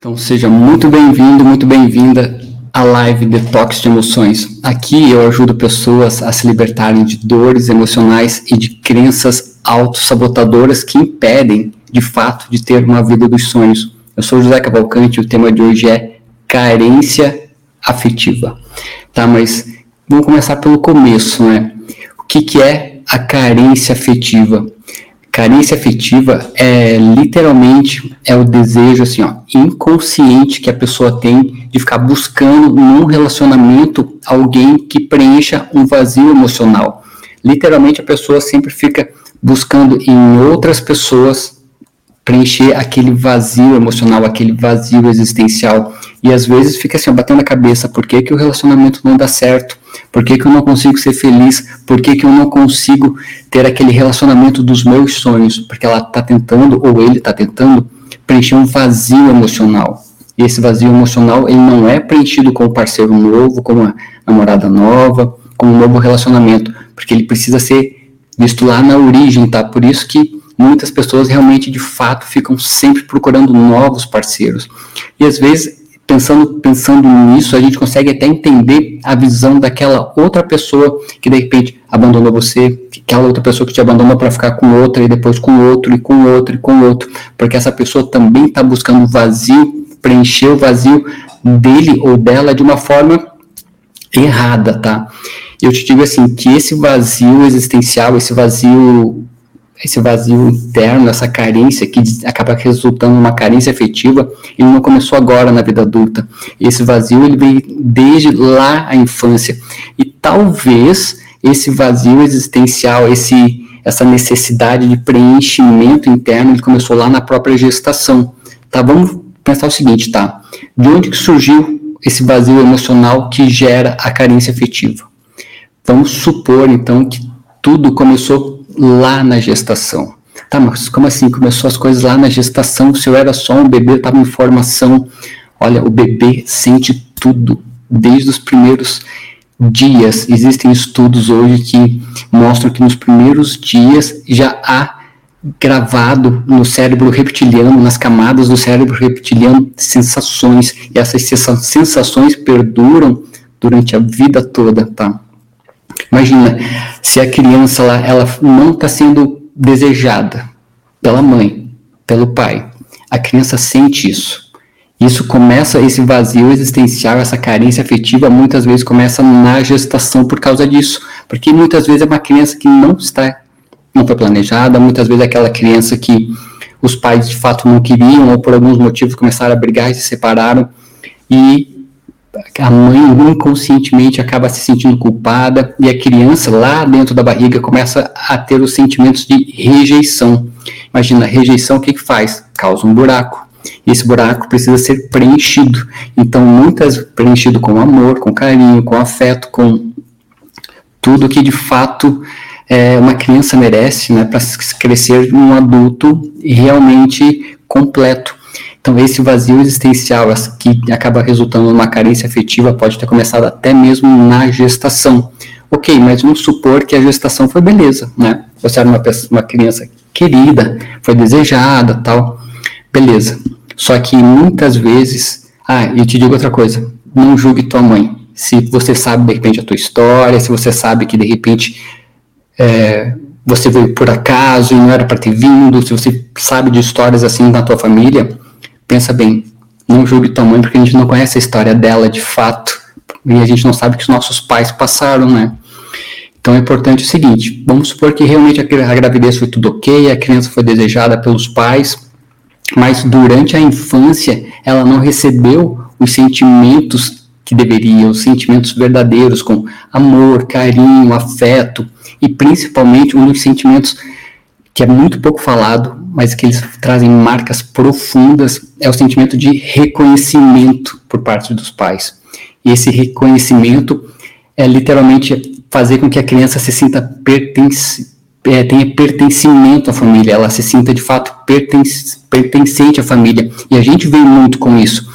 Então seja muito bem-vindo, muito bem-vinda à live Detox de Emoções. Aqui eu ajudo pessoas a se libertarem de dores emocionais e de crenças autossabotadoras que impedem, de fato, de ter uma vida dos sonhos. Eu sou José Cavalcante e o tema de hoje é carência afetiva. Tá, mas vamos começar pelo começo, né? O que, que é a carência afetiva? Carência afetiva é literalmente é o desejo assim, ó, inconsciente que a pessoa tem de ficar buscando num relacionamento alguém que preencha um vazio emocional. Literalmente a pessoa sempre fica buscando em outras pessoas preencher aquele vazio emocional, aquele vazio existencial. E às vezes fica assim, ó, batendo a cabeça, por que, que o relacionamento não dá certo? Por que, que eu não consigo ser feliz? Por que, que eu não consigo ter aquele relacionamento dos meus sonhos? Porque ela está tentando, ou ele está tentando, preencher um vazio emocional. E esse vazio emocional, ele não é preenchido com um parceiro novo, com uma namorada nova, com um novo relacionamento, porque ele precisa ser visto lá na origem, tá? Por isso que muitas pessoas realmente, de fato, ficam sempre procurando novos parceiros. E às vezes, pensando, pensando nisso, a gente consegue até entender a visão daquela outra pessoa que de repente abandonou você, aquela outra pessoa que te abandonou para ficar com outra e depois com outro e com outro e com outro, porque essa pessoa também está buscando vazio, preencher o vazio dele ou dela de uma forma errada, tá? Eu te digo assim, que esse vazio existencial, esse vazio esse vazio interno, essa carência que acaba resultando numa carência afetiva, ele não começou agora na vida adulta. Esse vazio ele veio desde lá a infância. E talvez esse vazio existencial, esse essa necessidade de preenchimento interno, ele começou lá na própria gestação. Tá? Vamos pensar o seguinte, tá? De onde que surgiu esse vazio emocional que gera a carência afetiva? Vamos supor então que tudo começou lá na gestação. Tá, mas como assim? Começou as coisas lá na gestação, se eu era só um bebê, estava em formação. Olha, o bebê sente tudo, desde os primeiros dias. Existem estudos hoje que mostram que nos primeiros dias já há gravado no cérebro reptiliano, nas camadas do cérebro reptiliano, sensações. E essas sensações perduram durante a vida toda, tá? Imagina, se a criança ela, ela não está sendo desejada pela mãe, pelo pai, a criança sente isso. Isso começa, esse vazio existencial, essa carência afetiva, muitas vezes começa na gestação por causa disso. Porque muitas vezes é uma criança que não está, não foi planejada, muitas vezes é aquela criança que os pais de fato não queriam, ou por alguns motivos começaram a brigar e se separaram. E a mãe inconscientemente acaba se sentindo culpada e a criança lá dentro da barriga começa a ter os sentimentos de rejeição. Imagina, rejeição o que, que faz? Causa um buraco. Esse buraco precisa ser preenchido. Então, muitas preenchido com amor, com carinho, com afeto, com tudo que de fato é, uma criança merece, né, para crescer um adulto realmente completo. Então, esse vazio existencial que acaba resultando numa carência afetiva pode ter começado até mesmo na gestação. Ok, mas vamos supor que a gestação foi beleza, né? Você era uma, pessoa, uma criança querida, foi desejada, tal, beleza. Só que muitas vezes, ah, e te digo outra coisa, não julgue tua mãe. Se você sabe de repente a tua história, se você sabe que de repente é, você veio por acaso e não era para ter vindo, se você sabe de histórias assim na tua família, pensa bem, não julgue tua mãe porque a gente não conhece a história dela de fato e a gente não sabe que os nossos pais passaram, né? Então é importante o seguinte: vamos supor que realmente a, gravidez foi tudo ok, a criança foi desejada pelos pais, mas durante a infância ela não recebeu os sentimentos que deveria, os sentimentos verdadeiros, com amor, carinho, afeto e principalmente um dos sentimentos que é muito pouco falado, mas que eles trazem marcas profundas, é o sentimento de reconhecimento por parte dos pais. E esse reconhecimento é literalmente fazer com que a criança se sinta pertence, é, tenha pertencimento à família, ela se sinta de fato pertence, pertencente à família. E a gente vem muito com isso.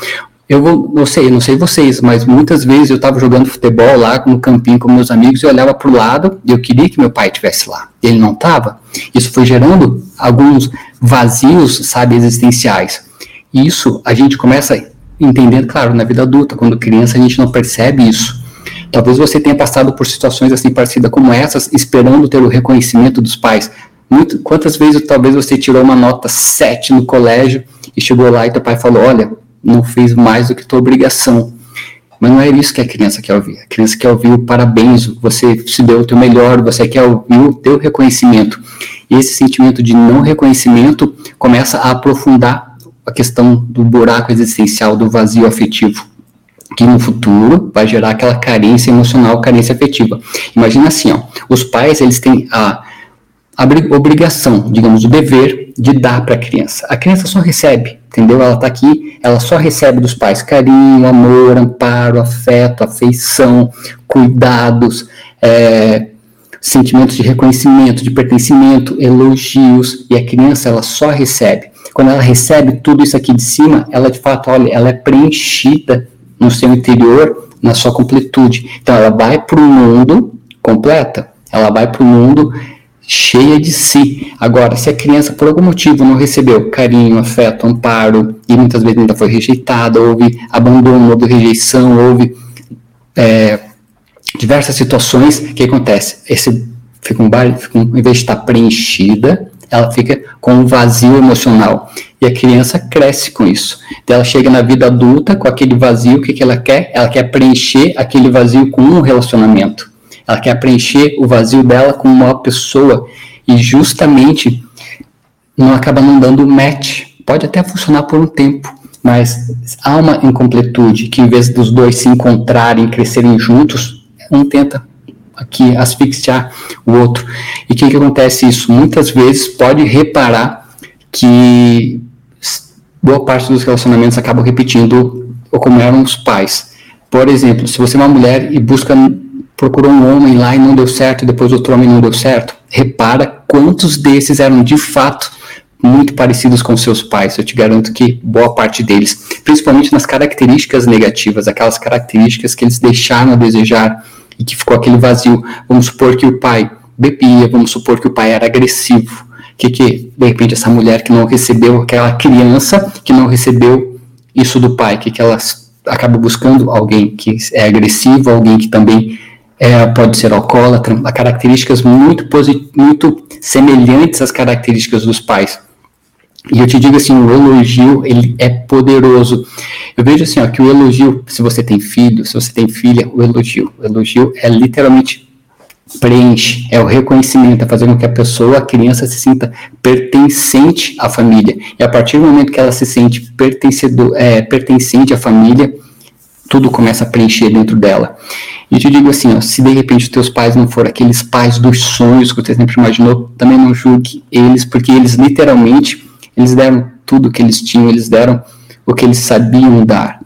Eu vou, não sei, não sei vocês, mas muitas vezes eu estava jogando futebol lá no campinho com meus amigos e olhava para o lado e eu queria que meu pai estivesse lá. Ele não estava. Isso foi gerando alguns vazios, sabe, existenciais. Isso a gente começa entendendo, claro, na vida adulta, quando criança a gente não percebe isso. Talvez você tenha passado por situações assim parecidas como essas, esperando ter o reconhecimento dos pais. Muito, quantas vezes talvez você tirou uma nota 7 no colégio e chegou lá e teu pai falou: Olha, não fez mais do que tua obrigação. Mas não é isso que a criança quer ouvir. A criança quer ouvir o parabéns, você se deu o teu melhor, você quer ouvir o teu reconhecimento. E esse sentimento de não reconhecimento começa a aprofundar a questão do buraco existencial, do vazio afetivo, que no futuro vai gerar aquela carência emocional, carência afetiva. Imagina assim, ó, os pais eles têm a, obrigação, digamos, o dever de dar para a criança. A criança só recebe, entendeu? Ela está aqui, ela só recebe dos pais carinho, amor, amparo, afeto, afeição, cuidados, é, sentimentos de reconhecimento, de pertencimento, elogios, e a criança ela só recebe. Quando ela recebe tudo isso aqui de cima, ela de fato, olha, ela é preenchida no seu interior, na sua completude. Então ela vai para o mundo completa, ela vai para o mundo cheia de si. Agora, se a criança por algum motivo não recebeu carinho, afeto, amparo, e muitas vezes ainda foi rejeitada, houve abandono, houve rejeição, houve é, diversas situações, o que acontece? Esse fica um bar, fica um, em vez de estar preenchida, ela fica com um vazio emocional. E a criança cresce com isso. Então, ela chega na vida adulta com aquele vazio, o que, que ela quer? Ela quer preencher aquele vazio com um relacionamento. Ela quer preencher o vazio dela com uma pessoa. E justamente não acaba não dando match. Pode até funcionar por um tempo, mas há uma incompletude que em vez dos dois se encontrarem, crescerem juntos, um tenta aqui asfixiar o outro. E o que, que acontece isso? Muitas vezes pode reparar que boa parte dos relacionamentos acabam repetindo como eram os pais. Por exemplo, se você é uma mulher e busca procurou um homem lá e não deu certo, depois outro homem não deu certo, repara quantos desses eram de fato muito parecidos com seus pais. Eu te garanto que boa parte deles, principalmente nas características negativas, aquelas características que eles deixaram a desejar e que ficou aquele vazio. Vamos supor que o pai bebia, vamos supor que o pai era agressivo, que, que de repente essa mulher que não recebeu, aquela criança que não recebeu isso do pai, que, que ela acaba buscando alguém que é agressivo, alguém que também é, pode ser alcoólatra, características muito, muito semelhantes às características dos pais. E eu te digo assim, o elogio, ele é poderoso. Eu vejo assim, ó, que o elogio, se você tem filho, se você tem filha, o elogio, o elogio é literalmente preenche, é o reconhecimento, é fazer com que a pessoa, a criança se sinta pertencente à família. E a partir do momento que ela se sente pertencedor, é, pertencente à família, tudo começa a preencher dentro dela. E te digo assim, ó, se de repente os teus pais não forem aqueles pais dos sonhos que você sempre imaginou, também não julgue eles, porque eles literalmente, eles deram tudo que eles tinham, eles deram o que eles sabiam dar,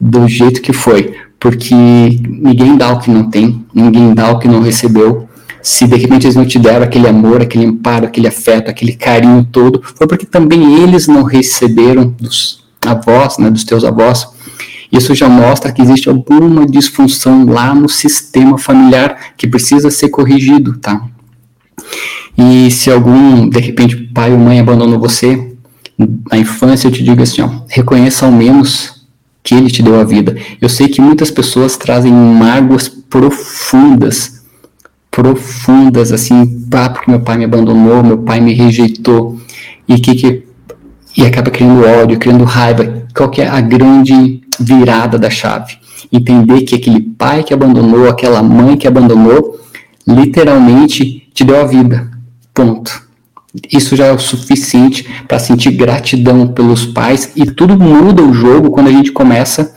do jeito que foi porque ninguém dá o que não tem, ninguém dá o que não recebeu. Se de repente eles não te deram aquele amor, aquele amparo, aquele afeto, aquele carinho todo, foi porque também eles não receberam dos avós, né, dos teus avós. Isso já mostra que existe alguma disfunção lá no sistema familiar que precisa ser corrigido, tá? E se algum, de repente, pai ou mãe abandonou você na infância, eu te digo assim, ó, reconheça ao menos que ele te deu a vida. Eu sei que muitas pessoas trazem mágoas profundas, profundas, assim, pá, porque meu pai me abandonou, meu pai me rejeitou, e que, que e acaba criando ódio, criando raiva. Qual que é a grande virada da chave? Entender que aquele pai que abandonou, aquela mãe que abandonou, literalmente te deu a vida. Ponto. Isso já é o suficiente para sentir gratidão pelos pais e tudo muda o jogo quando a gente começa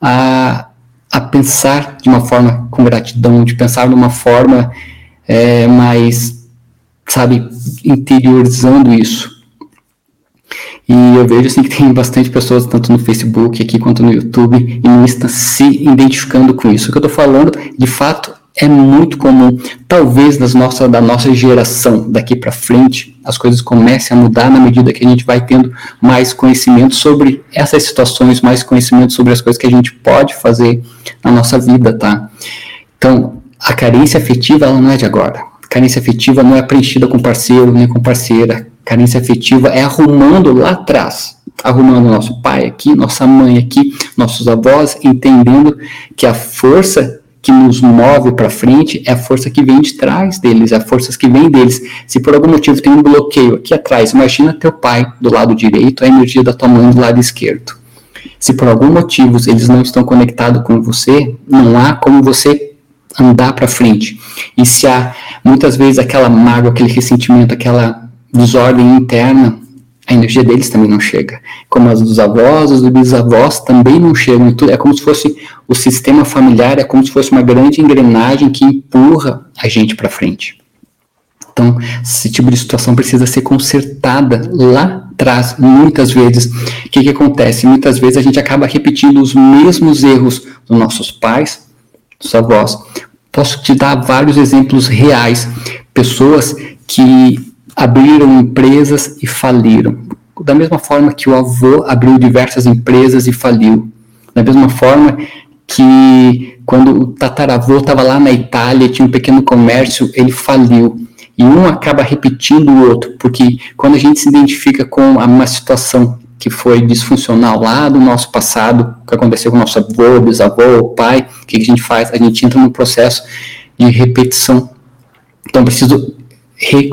a, a pensar de uma forma com gratidão, de pensar de uma forma é, mais, sabe, interiorizando isso. E eu vejo assim que tem bastante pessoas, tanto no Facebook aqui quanto no YouTube e no Insta, se identificando com isso. O que eu estou falando, de fato, é muito comum. Talvez nas nossa, da nossa geração daqui para frente as coisas comecem a mudar na medida que a gente vai tendo mais conhecimento sobre essas situações, mais conhecimento sobre as coisas que a gente pode fazer na nossa vida, tá? Então, a carência afetiva ela não é de agora. Carência afetiva não é preenchida com parceiro nem com parceira. Carência afetiva é arrumando lá atrás arrumando nosso pai aqui, nossa mãe aqui, nossos avós, entendendo que a força que nos move para frente é a força que vem de trás deles, é a força que vem deles. Se por algum motivo tem um bloqueio aqui atrás, imagina teu pai do lado direito, a energia da tua mãe do lado esquerdo. Se por algum motivo eles não estão conectados com você, não há como você andar para frente. E se há muitas vezes aquela mágoa, aquele ressentimento, aquela desordem interna, a energia deles também não chega. Como as dos avós, os dos bisavós também não chegam. É como se fosse o sistema familiar, é como se fosse uma grande engrenagem que empurra a gente para frente. Então, esse tipo de situação precisa ser consertada lá atrás, muitas vezes. O que, que acontece? Muitas vezes a gente acaba repetindo os mesmos erros dos nossos pais, dos avós. Posso te dar vários exemplos reais. Pessoas que abriram empresas e faliram. Da mesma forma que o avô abriu diversas empresas e faliu. Da mesma forma que quando o tataravô estava lá na Itália, tinha um pequeno comércio, ele faliu. E um acaba repetindo o outro, porque quando a gente se identifica com uma situação que foi disfuncional lá do nosso passado, que aconteceu com nosso avô, bisavô, pai, o que a gente faz? A gente entra num processo de repetição. Então, preciso re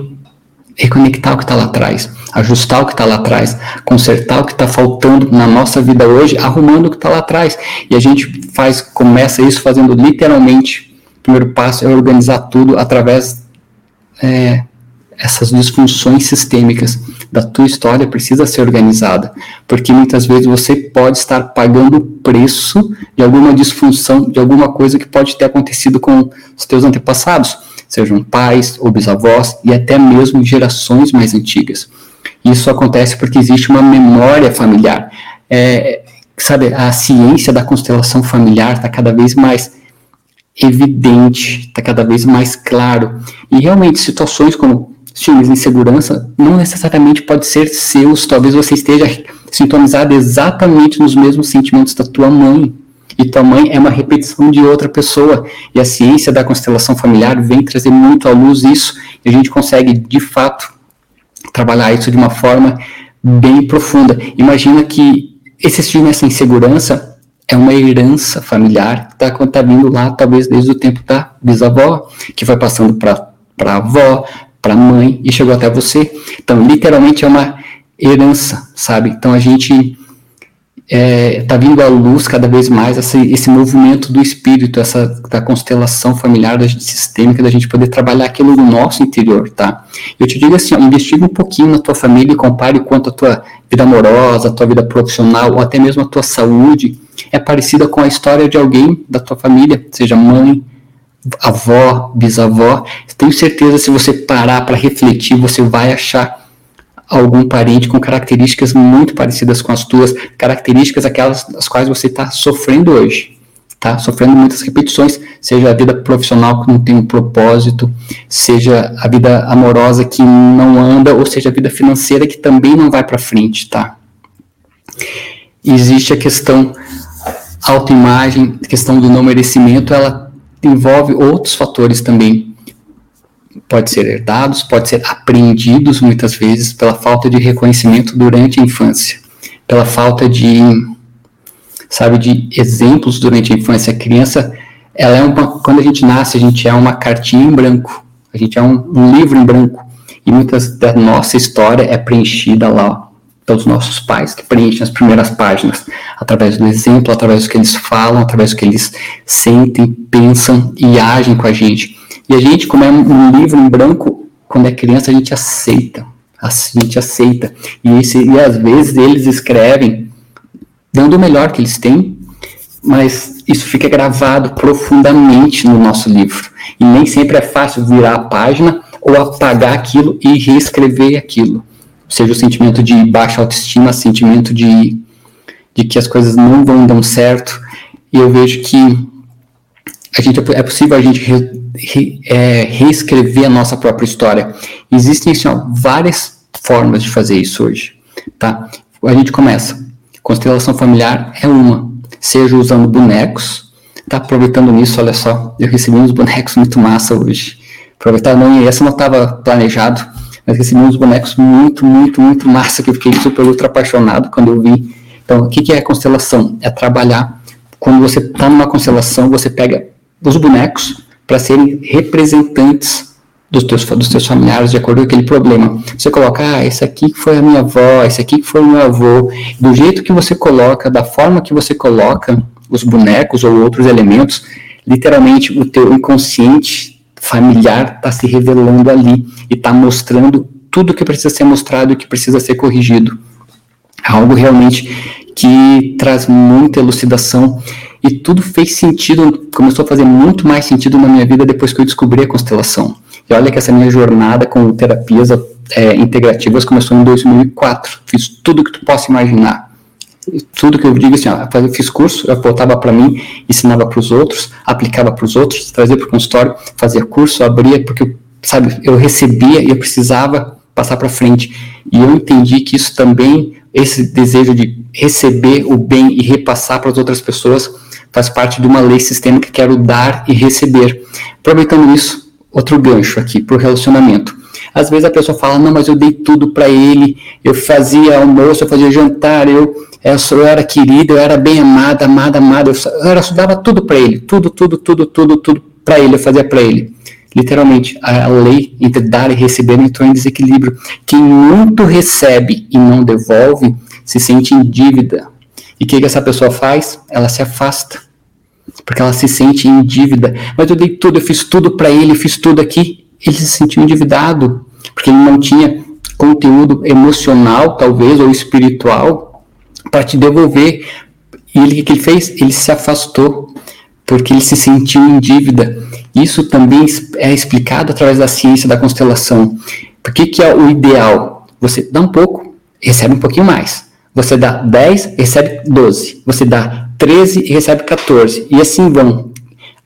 reconectar o que está lá atrás, ajustar o que está lá atrás, consertar o que está faltando na nossa vida hoje, arrumando o que está lá atrás. E a gente faz, começa isso fazendo literalmente. O primeiro passo é organizar tudo através é, essas disfunções sistêmicas da tua história precisa ser organizada, porque muitas vezes você pode estar pagando o preço de alguma disfunção, de alguma coisa que pode ter acontecido com os teus antepassados sejam pais ou bisavós e até mesmo gerações mais antigas. Isso acontece porque existe uma memória familiar. É, sabe, a ciência da constelação familiar está cada vez mais evidente, está cada vez mais claro. E realmente, situações como ciúmes de insegurança não necessariamente pode ser seus, talvez você esteja sintonizado exatamente nos mesmos sentimentos da tua mãe, e tua mãe é uma repetição de outra pessoa. E a ciência da constelação familiar vem trazer muito à luz isso, e a gente consegue, de fato, trabalhar isso de uma forma bem profunda. Imagina que esse filme, essa insegurança, é uma herança familiar que está tá vindo lá, talvez desde o tempo da bisavó, que vai passando para a avó, para a mãe e chegou até você. Então, literalmente é uma herança, sabe? Então, a gente está é, tá vindo à luz cada vez mais esse, esse movimento do espírito, essa da constelação familiar, da gente, sistêmica, da gente poder trabalhar aquilo no nosso interior, tá? Eu te digo assim, ó, investiga um pouquinho na tua família e compare quanto a tua vida amorosa, a tua vida profissional, ou até mesmo a tua saúde é parecida com a história de alguém da tua família, seja mãe, avó, bisavó. Tenho certeza, se você parar para refletir, você vai achar algum parente com características muito parecidas com as tuas, características aquelas das quais você está sofrendo hoje, tá? Sofrendo muitas repetições, seja a vida profissional que não tem um propósito, seja a vida amorosa que não anda, ou seja a vida financeira que também não vai para frente, tá? Existe a questão autoimagem, questão do não merecimento, ela envolve outros fatores também pode ser herdados, pode ser aprendidos muitas vezes pela falta de reconhecimento durante a infância, pela falta de, sabe, de exemplos durante a infância. A criança, ela é uma, quando a gente nasce, a gente é uma cartinha em branco, a gente é um, um livro em branco, e muitas da nossa história é preenchida lá pelos nossos pais, que preenchem as primeiras páginas, através do exemplo, através do que eles falam, através do que eles sentem, pensam e agem com a gente. E a gente, como é um livro em branco, quando é criança, a gente aceita. A gente aceita. E, esse, e às vezes eles escrevem dando o melhor que eles têm, mas isso fica gravado profundamente no nosso livro. E nem sempre é fácil virar a página ou apagar aquilo e reescrever aquilo. Seja o sentimento de baixa autoestima, sentimento de, de que as coisas não vão dar certo. E eu vejo que a gente, é possível a gente re, re, é, reescrever a nossa própria história. Existem assim, ó, várias formas de fazer isso hoje. Tá? A gente começa. Constelação familiar é uma. Seja usando bonecos. Tá aproveitando nisso, olha só. Eu recebi uns bonecos muito massa hoje. Aproveitar, não, essa não estava planejado. Mas recebi uns bonecos muito, muito, muito massa, que eu fiquei super ultra apaixonado quando eu vi. Então, o que, que é constelação? É trabalhar, quando você está numa constelação, você pega os bonecos para serem representantes dos teus, dos teus familiares de acordo com aquele problema. Você coloca, ah, esse aqui foi a minha avó, esse aqui foi o meu avô. Do jeito que você coloca, da forma que você coloca os bonecos ou outros elementos, literalmente o teu inconsciente familiar está se revelando ali e está mostrando tudo que precisa ser mostrado e que precisa ser corrigido. Algo realmente que traz muita elucidação e tudo fez sentido, começou a fazer muito mais sentido na minha vida depois que eu descobri a constelação. E olha que essa minha jornada com terapias é, integrativas começou em 2004. Fiz tudo que tu possa imaginar. Tudo que eu digo assim, ó, eu fiz curso, eu voltava para mim, ensinava para os outros, aplicava para os outros, trazia para o consultório, fazia curso, abria, porque, sabe, eu recebia e eu precisava passar para frente. E eu entendi que isso também, esse desejo de receber o bem e repassar para as outras pessoas, faz parte de uma lei sistêmica que quero dar e receber. Aproveitando isso, outro gancho aqui para o relacionamento. Às vezes a pessoa fala, não, mas eu dei tudo para ele, eu fazia almoço, eu fazia jantar, eu, eu era querida, eu era bem amada, amada, amada, eu, eu, eu dava tudo para ele, tudo, tudo, tudo, tudo, tudo para ele, eu fazia para ele. Literalmente, a lei entre dar e receber entrou em desequilíbrio. Quem muito recebe e não devolve se sente em dívida. E o que, que essa pessoa faz? Ela se afasta porque ela se sente em dívida. Mas eu dei tudo, eu fiz tudo para ele, fiz tudo aqui. Ele se sentiu endividado, porque ele não tinha conteúdo emocional, talvez, ou espiritual, para te devolver. E ele, o que ele fez? Ele se afastou, porque ele se sentiu em dívida. Isso também é explicado através da ciência da constelação. Por que, que é o ideal? Você dá um pouco, recebe um pouquinho mais. Você dá 10, recebe 12. Você dá 13 e recebe 14. E assim vão.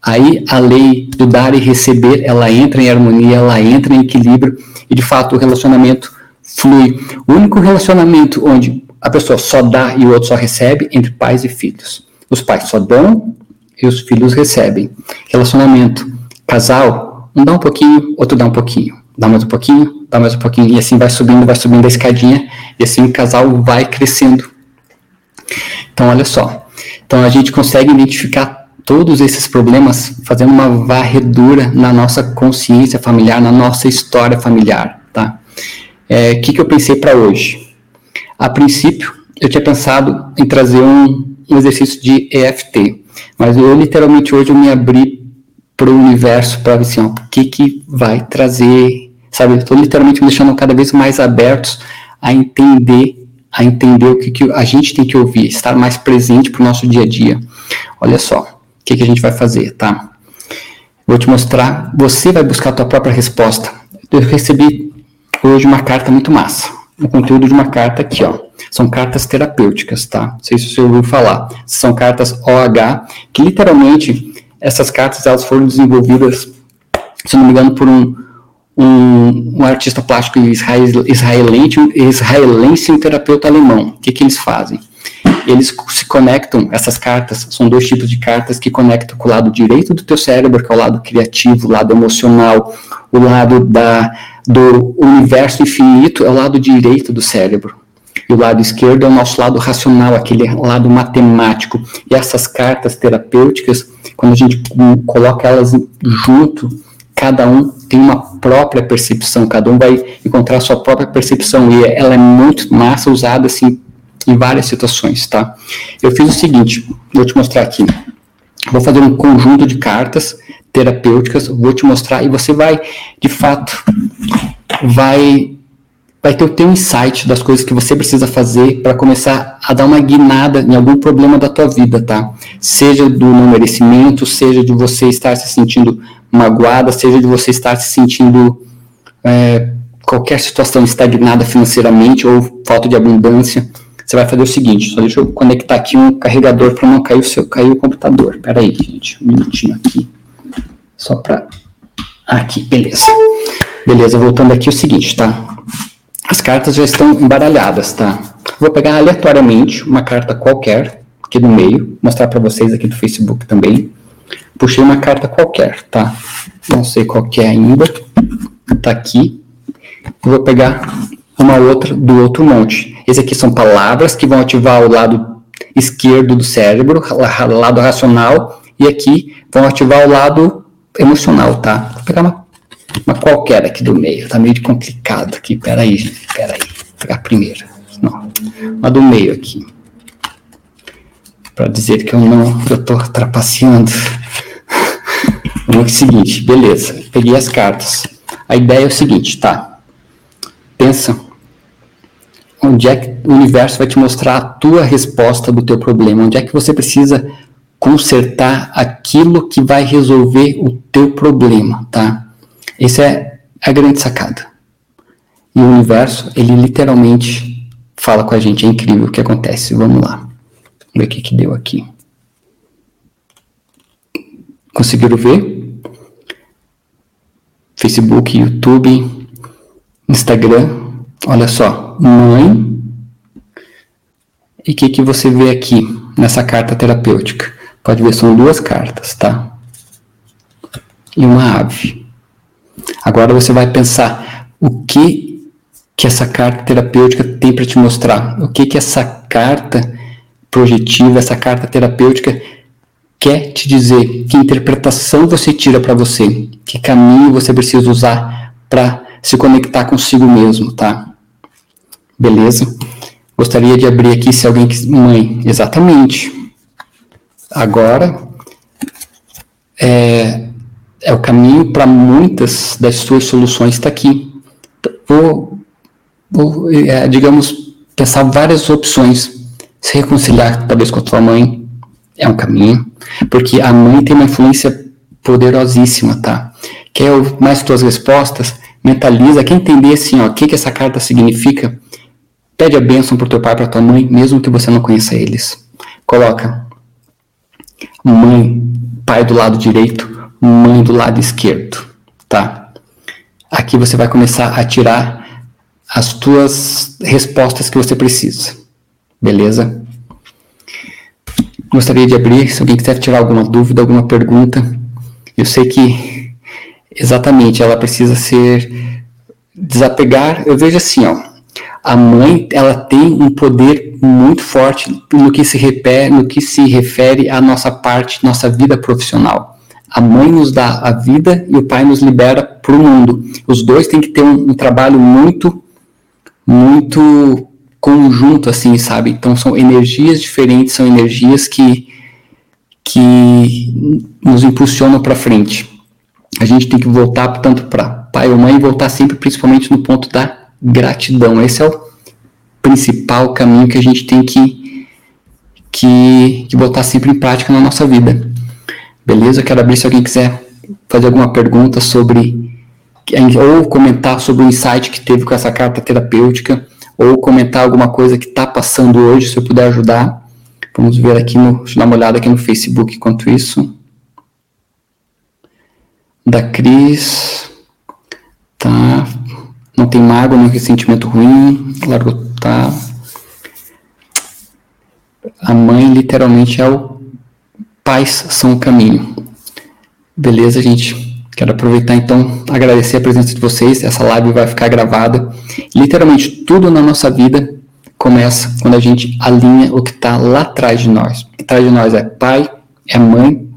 Aí a lei do dar e receber, ela entra em harmonia, ela entra em equilíbrio e de fato o relacionamento flui. O único relacionamento onde a pessoa só dá e o outro só recebe entre pais e filhos. Os pais só dão e os filhos recebem. Relacionamento, casal, um dá um pouquinho, outro dá um pouquinho. Dá mais um pouquinho, dá mais um pouquinho, e assim vai subindo, vai subindo a escadinha, e assim o casal vai crescendo. Então, olha só, então a gente consegue identificar todos esses problemas fazendo uma varredura na nossa consciência familiar, na nossa história familiar, tá? O é, que, que eu pensei para hoje? A princípio, eu tinha pensado em trazer um, um exercício de EFT, mas eu literalmente hoje eu me abri para o universo para ver assim, ó, o que, que vai trazer, sabe? Estou literalmente me deixando cada vez mais abertos a entender a entender o que, que a gente tem que ouvir, estar mais presente para o nosso dia a dia. Olha só, o que, que a gente vai fazer, tá? Vou te mostrar, você vai buscar a tua própria resposta. Eu recebi hoje uma carta muito massa, o conteúdo de uma carta aqui, ó. São cartas terapêuticas, tá? Não sei se você ouviu falar. São cartas OH, que literalmente essas cartas elas foram desenvolvidas, se não me engano, por um um, um artista plástico israel, israelense, israelense e um terapeuta alemão. O que, que eles fazem? Eles se conectam, essas cartas, são dois tipos de cartas que conectam com o lado direito do teu cérebro, que é o lado criativo, o lado emocional, o lado da, do universo infinito é o lado direito do cérebro. E o lado esquerdo é o nosso lado racional, aquele lado matemático. E essas cartas terapêuticas, quando a gente coloca elas junto, cada um tem uma própria percepção, cada um vai encontrar sua própria percepção e ela é muito massa usada assim em várias situações, tá? Eu fiz o seguinte, vou te mostrar aqui. Vou fazer um conjunto de cartas terapêuticas, vou te mostrar e você vai, de fato, vai vai ter o teu insight das coisas que você precisa fazer para começar a dar uma guinada em algum problema da tua vida, tá? Seja do não merecimento, seja de você estar se sentindo magoada, seja de você estar se sentindo é, qualquer situação estagnada financeiramente ou falta de abundância. Você vai fazer o seguinte, só deixa eu conectar aqui um carregador para não cair o seu cair o computador. Pera aí, gente, um minutinho aqui. Só para aqui, beleza. Beleza, voltando aqui o seguinte, tá? As cartas já estão embaralhadas, tá? Vou pegar aleatoriamente uma carta qualquer, aqui no meio, mostrar para vocês aqui do Facebook também. Puxei uma carta qualquer, tá? Não sei qual que é ainda. Tá aqui. Vou pegar uma outra do outro monte. Esse aqui são palavras que vão ativar o lado esquerdo do cérebro, lado racional, e aqui vão ativar o lado emocional, tá? Vou pegar uma, uma qualquer aqui do meio, tá meio complicado aqui, peraí, gente, peraí. Vou pegar a primeira, não, uma do meio aqui. Para dizer que eu não, eu tô trapaceando. Vamos o seguinte, beleza, peguei as cartas. A ideia é o seguinte, tá? Pensa onde é que o universo vai te mostrar a tua resposta do teu problema, onde é que você precisa consertar aquilo que vai resolver o teu problema, tá? Essa é a grande sacada. E o universo, ele literalmente fala com a gente, é incrível o que acontece. Vamos lá. Vamos ver o que, que deu aqui. Conseguiram ver? Facebook, YouTube, Instagram, Olha só, mãe. E o que, que você vê aqui nessa carta terapêutica? Pode ver, são duas cartas, tá? E uma ave. Agora você vai pensar o que que essa carta terapêutica tem para te mostrar? O que que essa carta projetiva, essa carta terapêutica quer te dizer? Que interpretação você tira para você? Que caminho você precisa usar para se conectar consigo mesmo, tá? Beleza? Gostaria de abrir aqui se alguém quiser. Mãe, exatamente. Agora é, é o caminho para muitas das suas soluções está aqui. Vou, vou é, digamos, pensar várias opções. Se reconciliar talvez com a tua mãe é um caminho, porque a mãe tem uma influência poderosíssima, tá? Quer mais tuas respostas? Mentaliza, quer entender assim, ó, o que, que essa carta significa? Pede a bênção para teu pai, para tua mãe, mesmo que você não conheça eles. Coloca mãe, pai do lado direito, mãe do lado esquerdo, tá? Aqui você vai começar a tirar as tuas respostas que você precisa. Beleza? Gostaria de abrir, se alguém quiser tirar alguma dúvida, alguma pergunta. Eu sei que exatamente ela precisa ser desapegar. Eu vejo assim, ó a mãe ela tem um poder muito forte no que se refere, no que se refere à nossa parte, nossa vida profissional. A mãe nos dá a vida e o pai nos libera para o mundo. Os dois têm que ter um, um trabalho muito, muito conjunto, assim, sabe? Então são energias diferentes, são energias que que nos impulsionam para frente. A gente tem que voltar tanto para pai ou mãe, voltar sempre, principalmente no ponto da gratidão. Esse é o principal caminho que a gente tem que, que, que botar sempre em prática na nossa vida. Beleza? Quero abrir se alguém quiser fazer alguma pergunta sobre ou comentar sobre o insight que teve com essa carta terapêutica, ou comentar alguma coisa que está passando hoje, se eu puder ajudar. Vamos ver aqui, no, dar uma olhada aqui no Facebook enquanto isso. Da Cris. Tá, não tem mágoa, nem ressentimento ruim, largou, tá? A mãe literalmente é o pais são o caminho. Beleza, gente? Quero aproveitar então, agradecer a presença de vocês. Essa live vai ficar gravada. Literalmente tudo na nossa vida começa quando a gente alinha o que está lá atrás de nós. Que atrás de nós é pai, é mãe,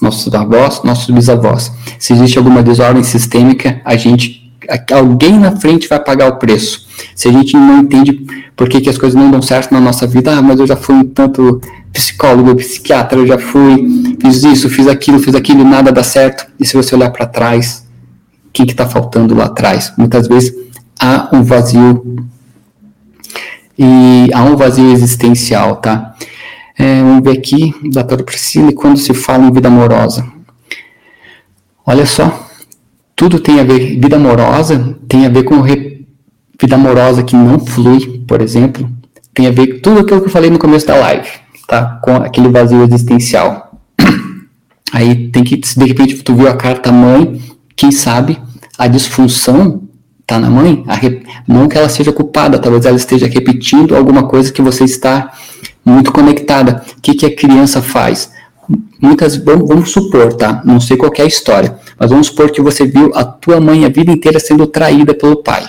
nossos avós, nossos bisavós. Se existe alguma desordem sistêmica, a gente alguém na frente vai pagar o preço. Se a gente não entende por que, que as coisas não dão certo na nossa vida, ah, mas eu já fui um tanto psicólogo, psiquiatra, eu já fui, fiz isso, fiz aquilo, fiz aquilo, nada dá certo. E se você olhar para trás, o que está faltando lá atrás? Muitas vezes há um vazio e há um vazio existencial, tá? É, vamos ver aqui, doutora Priscila, quando se fala em vida amorosa. Olha só, tudo tem a ver, vida amorosa tem a ver com re, vida amorosa que não flui, por exemplo, tem a ver com tudo aquilo que eu falei no começo da live, tá? Com aquele vazio existencial. Aí tem que, de repente, tu viu a carta mãe, quem sabe a disfunção tá na mãe, re, não que ela seja culpada, talvez ela esteja repetindo alguma coisa que você está muito conectada. O que, que a criança faz? Muitas, vamos, vamos supor, tá? Não sei qual é a história mas vamos supor que você viu a tua mãe a vida inteira sendo traída pelo pai.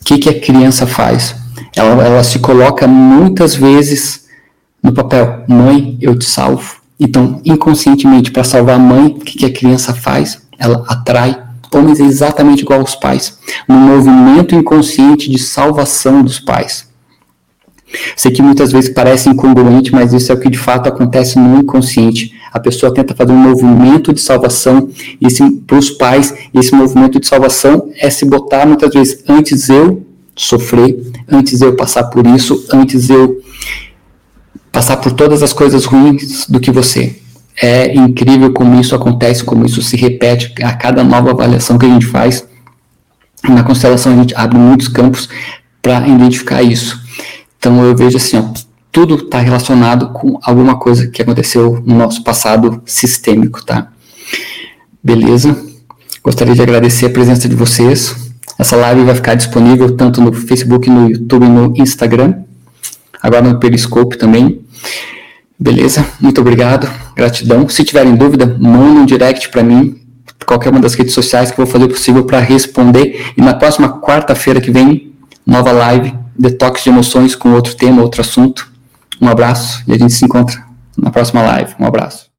O que, que a criança faz? Ela, ela se coloca muitas vezes no papel: mãe, eu te salvo. Então, inconscientemente, para salvar a mãe, o que, que a criança faz? Ela atrai homens exatamente igual aos pais, no movimento inconsciente de salvação dos pais. Sei que muitas vezes parece incongruente, mas isso é o que de fato acontece no inconsciente. A pessoa tenta fazer um movimento de salvação para os pais, e esse movimento de salvação é se botar muitas vezes antes eu sofrer, antes eu passar por isso, antes eu passar por todas as coisas ruins do que você. É incrível como isso acontece, como isso se repete a cada nova avaliação que a gente faz. Na constelação a gente abre muitos campos para identificar isso. Então eu vejo assim, ó, tudo está relacionado com alguma coisa que aconteceu no nosso passado sistêmico, tá? Beleza? Gostaria de agradecer a presença de vocês. Essa live vai ficar disponível tanto no Facebook, no YouTube no Instagram. Agora no Periscope também. Beleza? Muito obrigado. Gratidão. Se tiverem dúvida, mandem um direct para mim, qualquer uma das redes sociais que eu vou fazer o possível para responder. E na próxima quarta-feira que vem, nova live detox de emoções com outro tema, outro assunto. Um abraço e a gente se encontra na próxima live. Um abraço.